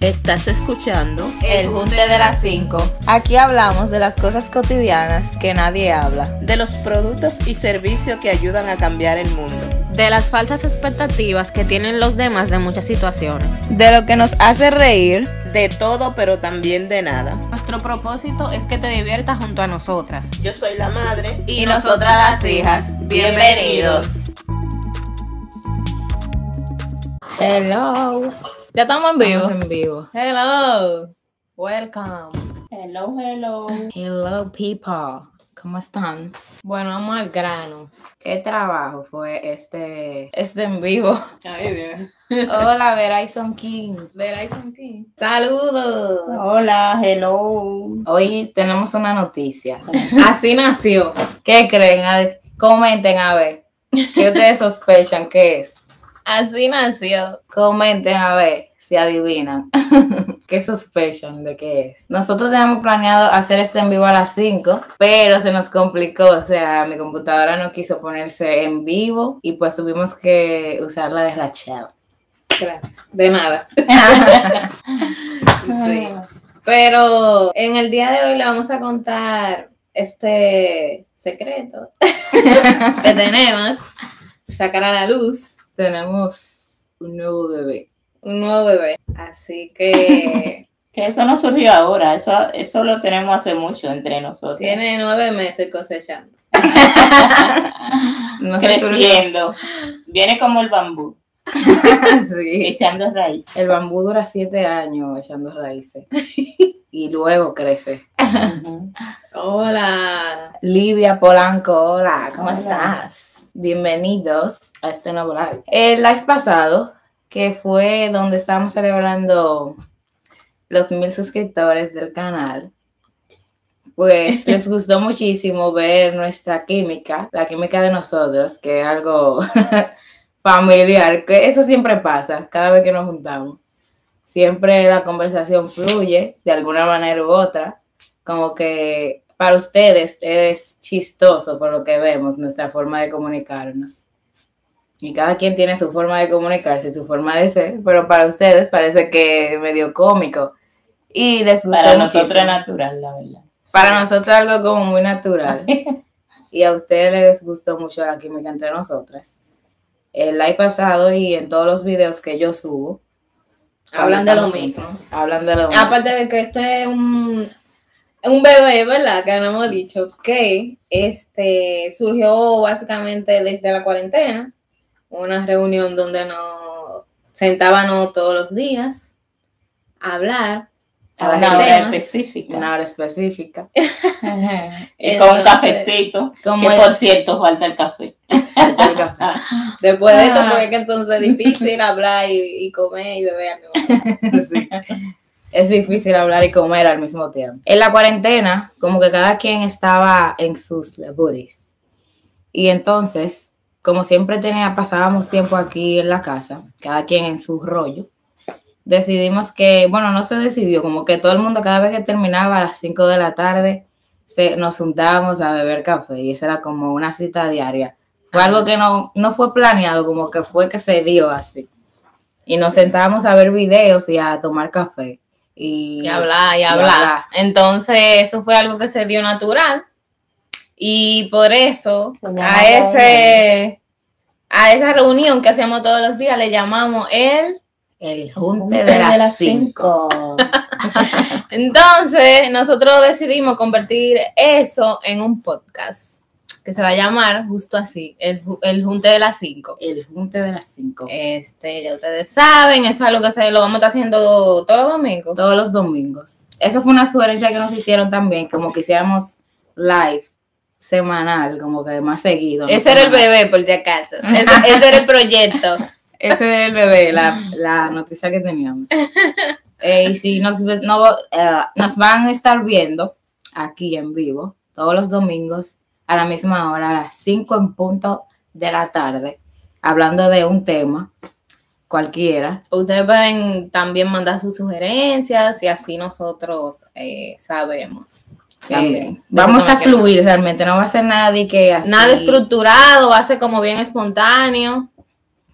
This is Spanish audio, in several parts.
Estás escuchando El Junte de las 5. Aquí hablamos de las cosas cotidianas que nadie habla. de los productos y servicios que ayudan a cambiar el mundo. de las falsas expectativas que tienen los demás de muchas situaciones. De lo que nos hace reír. De todo, pero también de nada. Nuestro propósito es que te diviertas junto a nosotras. Yo soy la madre. Y nosotras las hijas. Bienvenidos. Hello. Ya estamos en vivo. Estamos en vivo. Hello. Welcome. Hello, hello. Hello people. ¿Cómo están? Bueno, vamos al grano. ¿Qué trabajo fue este, este en vivo? Ay, Dios. Hola, Verizon King. Verizon King. Saludos. Hola, hello. Hoy tenemos una noticia. Así nació. ¿Qué creen? A comenten a ver. ¿Qué ustedes sospechan que es? Así nació. Comenten a ver si adivinan. ¿Qué sospechan de qué es? Nosotros teníamos planeado hacer este en vivo a las 5, pero se nos complicó. O sea, mi computadora no quiso ponerse en vivo y pues tuvimos que usarla de la chat. Gracias. De nada. Sí. Pero en el día de hoy le vamos a contar este secreto que tenemos. Sacar a la luz Tenemos un nuevo bebé. Un nuevo bebé. Así que Que eso no surgió ahora, eso, eso lo tenemos hace mucho entre nosotros. tiene nueve meses cosechando. No. Creciendo. Viene como el bambú, Sí. echando raíz. El bambú dura siete años echando raíces y luego crece. Hola. Livia Polanco, hola, ¿cómo Hola. estás? Bienvenidos a este nuevo live. El live pasado, que fue donde estábamos celebrando los mil suscriptores del canal, pues les gustó muchísimo ver nuestra química, la química de nosotros, que es algo familiar, que eso siempre pasa cada vez que nos juntamos. Siempre la conversación fluye de alguna manera u otra, como que para ustedes es chistoso por lo que vemos, nuestra forma de comunicarnos. Y cada quien tiene su forma de comunicarse, su forma de ser, pero para ustedes parece que es medio cómico. Y les gusta Para nosotros es natural, la verdad. para nosotros algo como muy natural. y a ustedes les gustó mucho la química entre nosotras. El live pasado y en todos los videos que yo subo. Hablan de lo mismo. Hablan de lo mismo. Aparte de que este es un, un bebé, ¿verdad? Que no hemos dicho que este surgió básicamente desde la cuarentena. Una reunión donde nos sentábamos todos los días a hablar. A Una hora temas. específica. Una hora específica. Y con un cafecito. como que el- por cierto, falta el café. El café. Después de esto, Ah. porque es que entonces es difícil hablar y, y comer y beber al. Sí. Es difícil hablar y comer al mismo tiempo. En la cuarentena, como que cada quien estaba en sus labores. Y entonces, como siempre tenía, pasábamos tiempo aquí en la casa, cada quien en su rollo, decidimos que, bueno, no se decidió, como que todo el mundo cada vez que terminaba a las 5 de la tarde, se, nos juntábamos a beber café y esa era como una cita diaria. Fue algo que no, no fue planeado, como que fue que se dio así. Y nos sentábamos a ver videos y a tomar café. Y, y hablar y hablar. Entonces, eso fue algo que se dio natural. Y por eso, a ese a esa reunión que hacíamos todos los días le llamamos el. El junte de las 5. cinco. Entonces, nosotros decidimos convertir eso en un podcast que se va a llamar justo así, el, el junte de las 5. El junte de las 5. Este, ya ustedes saben, eso es algo que se lo vamos a estar haciendo todos los domingos. Todos los domingos. Eso fue una sugerencia que nos hicieron también, como que hiciéramos live semanal, como que más seguido. ¿no? Ese era el bebé, por si acaso. Ese, ese era el proyecto. Ese era el bebé, la, la noticia que teníamos. Eh, y si nos, no, eh, nos van a estar viendo aquí en vivo todos los domingos a la misma hora, a las 5 en punto de la tarde, hablando de un tema cualquiera. Ustedes pueden también mandar sus sugerencias y así nosotros eh, sabemos. Eh, Vamos a fluir realmente, no va a ser nada de que así. Nada estructurado, va a ser como bien espontáneo.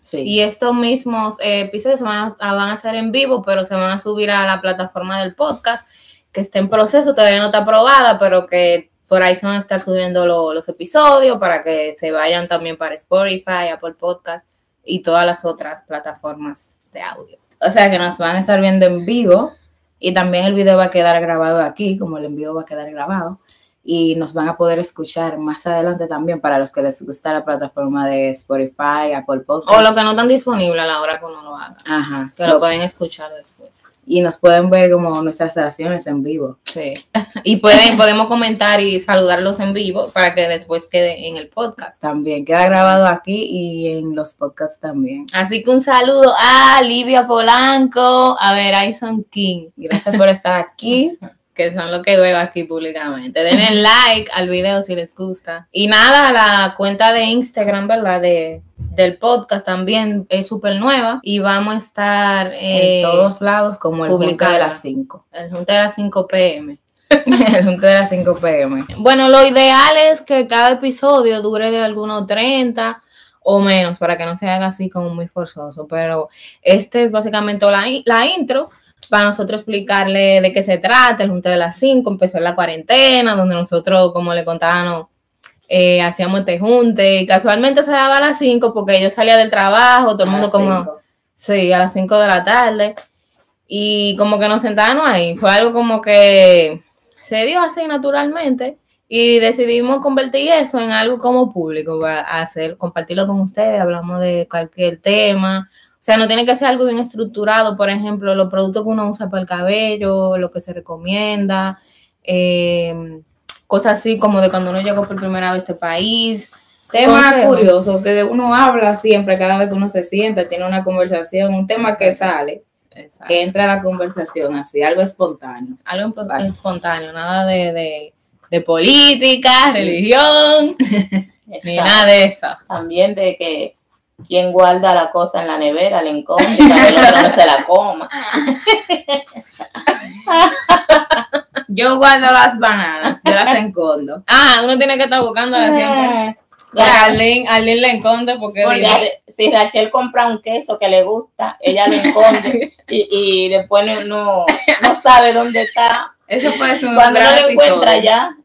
Sí. Y estos mismos eh, episodios se van a, van a ser en vivo, pero se van a subir a la plataforma del podcast, que está en proceso, todavía no está aprobada, pero que por ahí se van a estar subiendo lo- los episodios para que se vayan también para Spotify, Apple Podcast y todas las otras plataformas de audio. O sea que nos van a estar viendo en vivo y también el video va a quedar grabado aquí, como el envío va a quedar grabado. Y nos van a poder escuchar más adelante también para los que les gusta la plataforma de Spotify, Apple Podcasts. O lo que no están disponibles a la hora que uno lo haga, Ajá. que lo pueden escuchar después. Y nos pueden ver como nuestras relaciones en vivo. Sí. Y pueden, podemos comentar y saludarlos en vivo para que después quede en el podcast. También queda grabado aquí y en los podcasts también. Así que un saludo a Livia Polanco, a Verizon King, Gracias por estar aquí. que son los que veo aquí públicamente. Denle like al video si les gusta. Y nada, la cuenta de Instagram, ¿verdad? De, del podcast también es súper nueva y vamos a estar eh, en todos lados como el Junta de las 5. el junte de las 5 pm. el Junta de las 5 pm. Bueno, lo ideal es que cada episodio dure de algunos 30 o menos para que no se haga así como muy forzoso. Pero este es básicamente la, la intro para nosotros explicarle de qué se trata. El Junte de las 5 empezó la cuarentena, donde nosotros, como le contábamos, eh, hacíamos este junte y casualmente se daba a las 5 porque yo salía del trabajo, todo el mundo como... cinco. Sí, a las 5 de la tarde. Y como que nos sentábamos ahí. Fue algo como que se dio así naturalmente. Y decidimos convertir eso en algo como público, para hacer, compartirlo con ustedes, hablamos de cualquier tema. O sea, no tiene que ser algo bien estructurado, por ejemplo, los productos que uno usa para el cabello, lo que se recomienda, eh, cosas así como de cuando uno llegó por primera vez a este país. Tema Consejo. curioso que uno habla siempre cada vez que uno se sienta, tiene una conversación, un tema que sale, Exacto. que entra a la conversación así, algo espontáneo. algo Vale. espontáneo, nada de, de, de política, religión, ni nada de eso. También de que quien guarda la cosa en la nevera, le enconde, para que el otro no se la coma. Yo guardo las bananas, yo las encondo. Ah, uno tiene que estar buscándola siempre. Ya, Arlene, Arlene le enconde porque porque si Rachel compra un queso que le gusta, ella lo esconde y, y después no, no, no sabe dónde está. Eso puede ser un Cuando no lo encuentra ya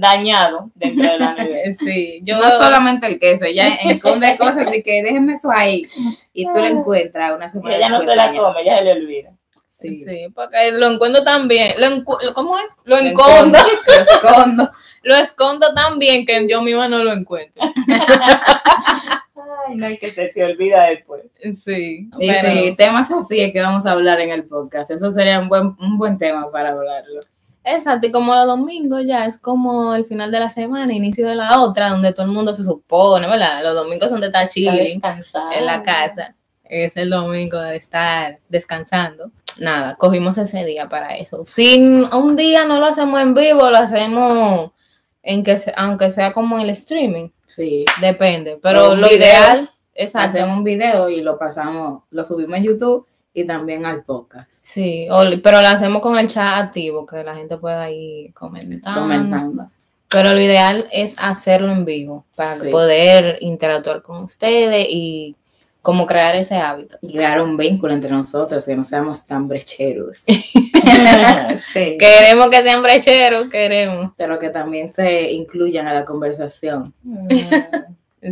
dañado dentro de la nevera. sí, yo No solamente el queso, ella esconde cosas de que déjenme eso ahí y tú lo encuentras una Y semana ella no se la dañado. come, ya se le olvida. Sí. Sí, porque lo encuentro tan bien. Lo encu- ¿Cómo es? Lo Lo encondo. Lo escondo. Lo escondo tan bien que yo misma no lo encuentro. Ay, no, y que se te olvida después. Sí. Y pero- sí, temas así es que vamos a hablar en el podcast. Eso sería un buen, un buen tema para hablarlo. Exacto, y como los domingos ya es como el final de la semana, inicio de la otra, donde todo el mundo se supone, ¿verdad? Los domingos son de estar chilling en la casa. Es el domingo de estar descansando. Nada, cogimos ese día para eso. Si un día no lo hacemos en vivo, lo hacemos en que se- aunque sea como el streaming, Sí. depende. Pero lo video, ideal, exacto. Hacemos un video y lo pasamos, lo subimos en YouTube y también al podcast. Sí, pero lo hacemos con el chat activo, que la gente pueda ir comentando. Comentando. Pero lo ideal es hacerlo en vivo para Sí. poder interactuar con ustedes y como crear ese hábito. Y crear un vínculo entre nosotros, que no seamos tan brecheros. sí. Queremos que sean brecheros, queremos. Pero que también se incluyan a la conversación. Mm.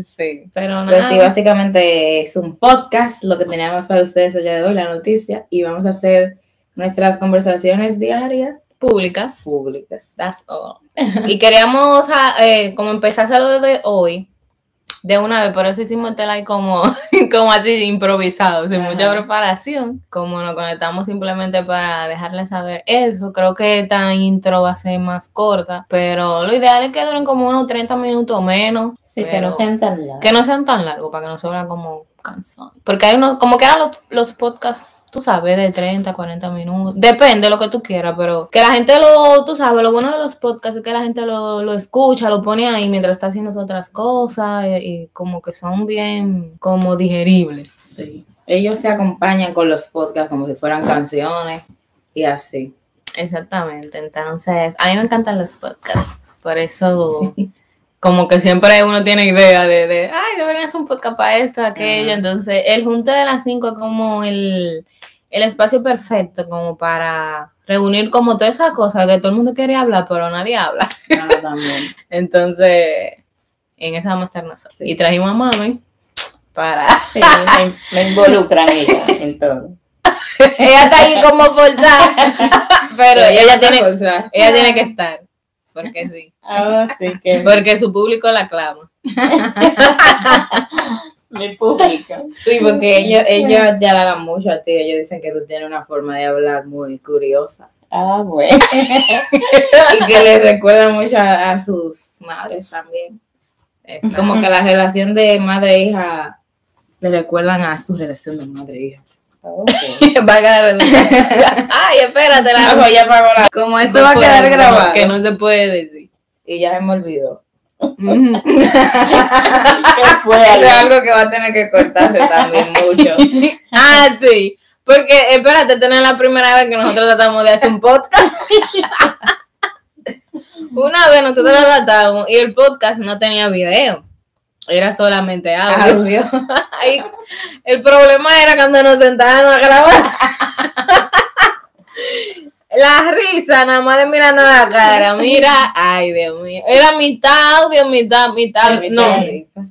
Sí, pero Pues nada. sí, básicamente es un podcast, lo que teníamos para ustedes el día de hoy, la noticia, y vamos a hacer nuestras conversaciones diarias públicas. públicas. That's all. y queríamos ah, eh, como empezar a hacerlo desde hoy, de una vez, por eso hicimos este live como, como así improvisado, sin mucha preparación. Como nos conectamos simplemente para dejarles saber eso. Creo que esta intro va a ser más corta, pero lo ideal es que duren como unos 30 minutos menos. Sí, que pero no sean tan largos. que no sean tan largos para que no se como cansados. Porque hay unos, como que eran los, los podcasts, tú sabes, de 30, 40 minutos. Depende de lo que tú quieras, pero que la gente lo, tú sabes, lo bueno de los podcasts es que la gente lo, lo escucha, lo pone ahí mientras está haciendo otras cosas y, y como que son bien, como digeribles. Sí. Ellos se acompañan con los podcasts como si fueran canciones y así. Exactamente. Entonces, a mí me encantan los podcasts. Por eso como que siempre uno tiene idea de, de ay, deberían hacer un podcast para esto, aquello. Entonces, el Junte de las Cinco es como el, el espacio perfecto como para reunir como toda esa cosa que todo el mundo quería hablar, pero nadie habla. Ah, también. Entonces, en esa vamos a estar nosotros. Sí. Y trajimos a mami para... Sí, me, me involucran ella en todo. ella está ahí como forzada, pero ella, tiene, ella tiene que estar, porque sí, Ah, que porque su público la clama. mi público. Sí, porque ellos, ellos ya le hagan mucho a ti. Ellos dicen que tú tienes una forma de hablar muy curiosa. Ah, bueno. Y que les recuerda mucho a, a sus madres también. Exacto. Como que la relación de madre e hija le recuerdan a su relación de madre e hija. Ok. Valga la redundancia. Ay, espérate, la Ah, pues ya pagó la- Como esto va a quedar grabado. Que no se puede decir. Y ya se me olvidó. ¿Qué fue? Eso es algo que va a tener que cortarse también mucho. Ah, sí. Porque, espérate, esta no es la primera vez que nosotros tratamos de hacer un podcast. Una vez nosotros lo tratamos y el podcast no tenía video. Era solamente audio. Audio. Ay, el problema era cuando nos sentábamos a grabar. La risa, nada más de mirando la cara. Mira, ay, Dios mío. Era mitad audio, mitad, mitad. Ay, No, mitad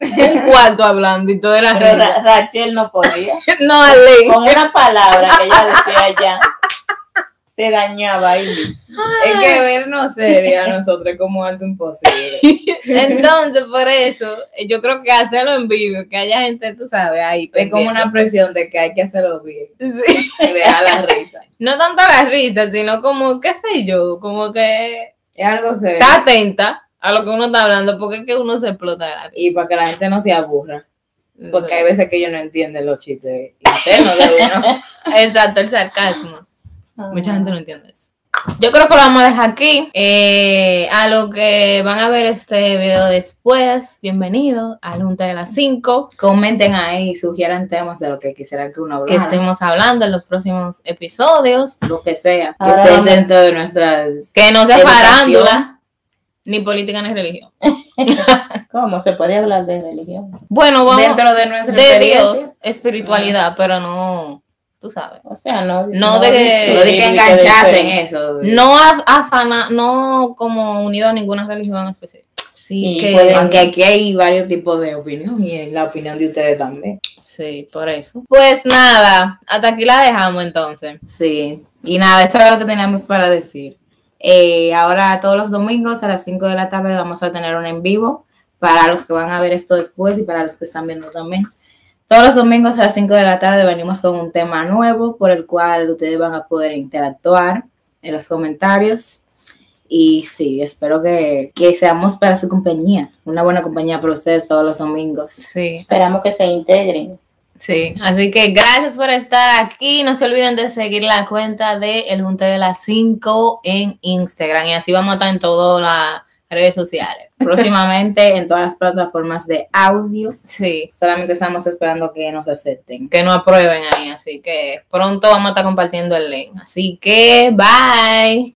un cuarto hablando y todo era Pero risa. Ra- Rachel no podía. No, Ale. Con una palabra que ella decía ya, se dañaba ahí mismo. Es que vernos serio a nosotros es como algo imposible. Entonces, por eso, yo creo que hacerlo en vivo, que haya gente, tú sabes, ahí. Es como una presión de que hay que hacerlo bien. Sí. Y dejar la risa. No tanto la risa, sino como, qué sé yo, como que Es algo serio. está atenta a lo que uno está hablando, porque es que uno se explota. Y para que la gente no se aburra. Porque hay veces que ellos no entienden los chistes internos de uno. Exacto, el sarcasmo. Mucha gente no entiende eso. Yo creo que lo vamos a dejar aquí. Eh, a lo que van a ver este video después, bienvenido al Junta de las 5, Comenten ahí, sugieran temas de lo que quisieran que uno que hablara. estemos hablando en los próximos episodios. Lo que sea. Que Ahora esté vamos- dentro de nuestras. Que no sea farándula, ni política ni religión. ¿Cómo? ¿Se puede hablar de religión? Bueno, vamos Dentro de nuestra de. Dios, espiritualidad, pero no, tú sabes. O sea, no. No No de que de engancharse en eso. No af- afana, no como unido a ninguna religión específica. Sí que Aunque aquí hay varios tipos de opinión y en la opinión de ustedes también. Sí, por eso. Pues nada, hasta aquí la dejamos entonces. Sí. Y nada, esto era lo que teníamos para decir. Eh, ahora todos los domingos a las 5 de la tarde vamos a tener un en vivo para los que van a ver esto después y para los que están viendo también. Todos los domingos a las 5 de la tarde venimos con un tema nuevo por el cual ustedes van a poder interactuar en los comentarios. Y sí, espero que, que seamos para su compañía, una buena compañía para ustedes todos los domingos. Sí, Esperamos que se integren. sí. Así que gracias por estar aquí. No se olviden de seguir la cuenta de El Junte de las 5 en Instagram. Y así vamos a estar en todas las redes sociales. Próximamente en todas las plataformas de audio. Sí, Solamente estamos esperando que nos acepten. que no aprueben ahí. Así que pronto vamos a estar compartiendo el link. Así que bye.